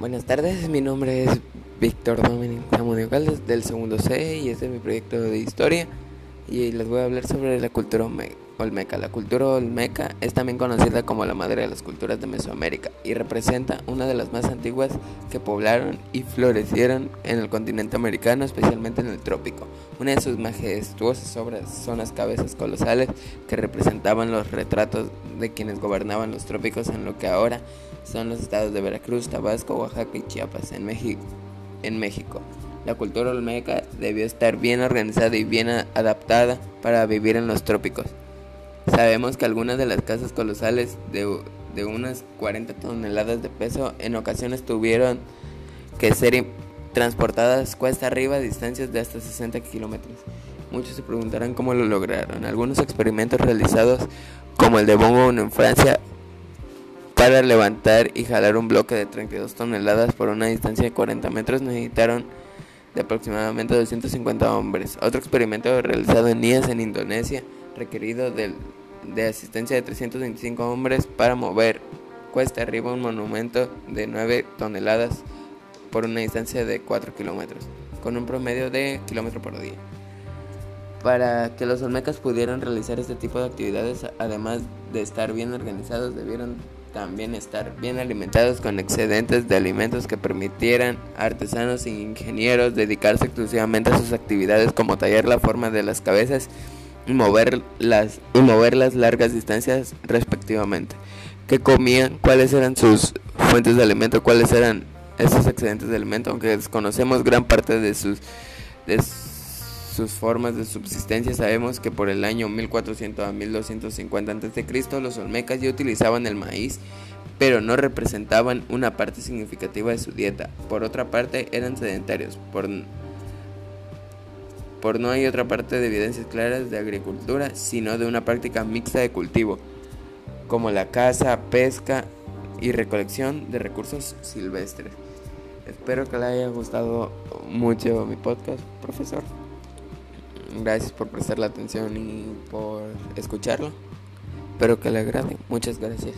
Buenas tardes, mi nombre es Víctor Dominic Zamudio Caldas del segundo C y este es mi proyecto de historia y les voy a hablar sobre la cultura olmeca. La cultura olmeca es también conocida como la madre de las culturas de Mesoamérica y representa una de las más antiguas que poblaron y florecieron en el continente americano, especialmente en el trópico. Una de sus majestuosas obras son las cabezas colosales que representaban los retratos de quienes gobernaban los trópicos en lo que ahora son los estados de Veracruz, Tabasco, Oaxaca y Chiapas en. En México. La cultura olmeca debió estar bien organizada y bien adaptada para vivir en los trópicos. Sabemos que algunas de las casas colosales de, de unas 40 toneladas de peso en ocasiones tuvieron que ser transportadas cuesta arriba a distancias de hasta 60 kilómetros. Muchos se preguntarán cómo lo lograron. Algunos experimentos realizados, como el de Bongo en Francia, para levantar y jalar un bloque de 32 toneladas por una distancia de 40 metros necesitaron de aproximadamente 250 hombres. Otro experimento realizado en Nias, en Indonesia, requerido de, de asistencia de 325 hombres para mover cuesta arriba un monumento de 9 toneladas por una distancia de 4 kilómetros, con un promedio de kilómetro por día. Para que los olmecas pudieran realizar este tipo de actividades, además de estar bien organizados, debieron también estar bien alimentados con excedentes de alimentos que permitieran a artesanos e ingenieros dedicarse exclusivamente a sus actividades como tallar la forma de las cabezas y mover las, y mover las largas distancias respectivamente. ¿Qué comían? ¿Cuáles eran sus fuentes de alimento? ¿Cuáles eran esos excedentes de alimento? Aunque desconocemos gran parte de sus, sus formas de subsistencia, sabemos que por el año 1400 a 1250 a.C. los olmecas ya utilizaban el maíz, pero no representaban una parte significativa de su dieta. Por otra parte, eran sedentarios. Por, por no hay otra parte de evidencias claras de agricultura, sino de una práctica mixta de cultivo, como la caza, pesca y recolección de recursos silvestres. Espero que le haya gustado mucho mi podcast, profesor. Gracias por prestar la atención y por escucharlo. Espero que le agrade. Muchas gracias.